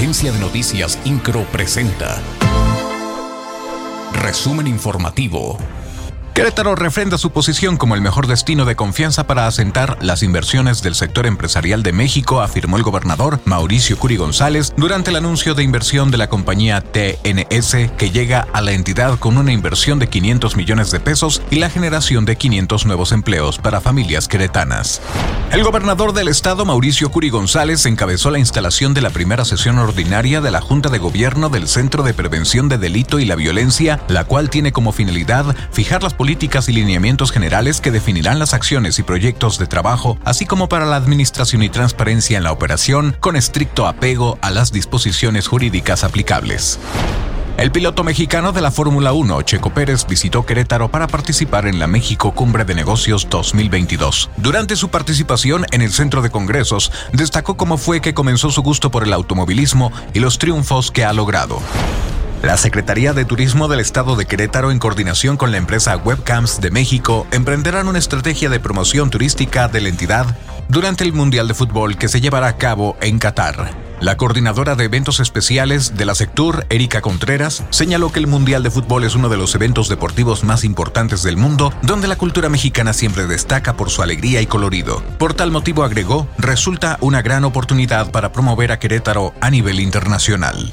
Agencia de Noticias Incro presenta. Resumen informativo. Querétaro refrenda su posición como el mejor destino de confianza para asentar las inversiones del sector empresarial de México, afirmó el gobernador Mauricio Curi González durante el anuncio de inversión de la compañía TNS que llega a la entidad con una inversión de 500 millones de pesos y la generación de 500 nuevos empleos para familias queretanas. El gobernador del estado, Mauricio Curi González, encabezó la instalación de la primera sesión ordinaria de la Junta de Gobierno del Centro de Prevención de Delito y la Violencia, la cual tiene como finalidad fijar las políticas y lineamientos generales que definirán las acciones y proyectos de trabajo, así como para la administración y transparencia en la operación, con estricto apego a las disposiciones jurídicas aplicables. El piloto mexicano de la Fórmula 1, Checo Pérez, visitó Querétaro para participar en la México Cumbre de Negocios 2022. Durante su participación en el centro de congresos, destacó cómo fue que comenzó su gusto por el automovilismo y los triunfos que ha logrado. La Secretaría de Turismo del Estado de Querétaro, en coordinación con la empresa Webcams de México, emprenderán una estrategia de promoción turística de la entidad durante el Mundial de Fútbol que se llevará a cabo en Qatar. La coordinadora de eventos especiales de la Sectur, Erika Contreras, señaló que el Mundial de Fútbol es uno de los eventos deportivos más importantes del mundo, donde la cultura mexicana siempre destaca por su alegría y colorido. Por tal motivo, agregó, resulta una gran oportunidad para promover a Querétaro a nivel internacional.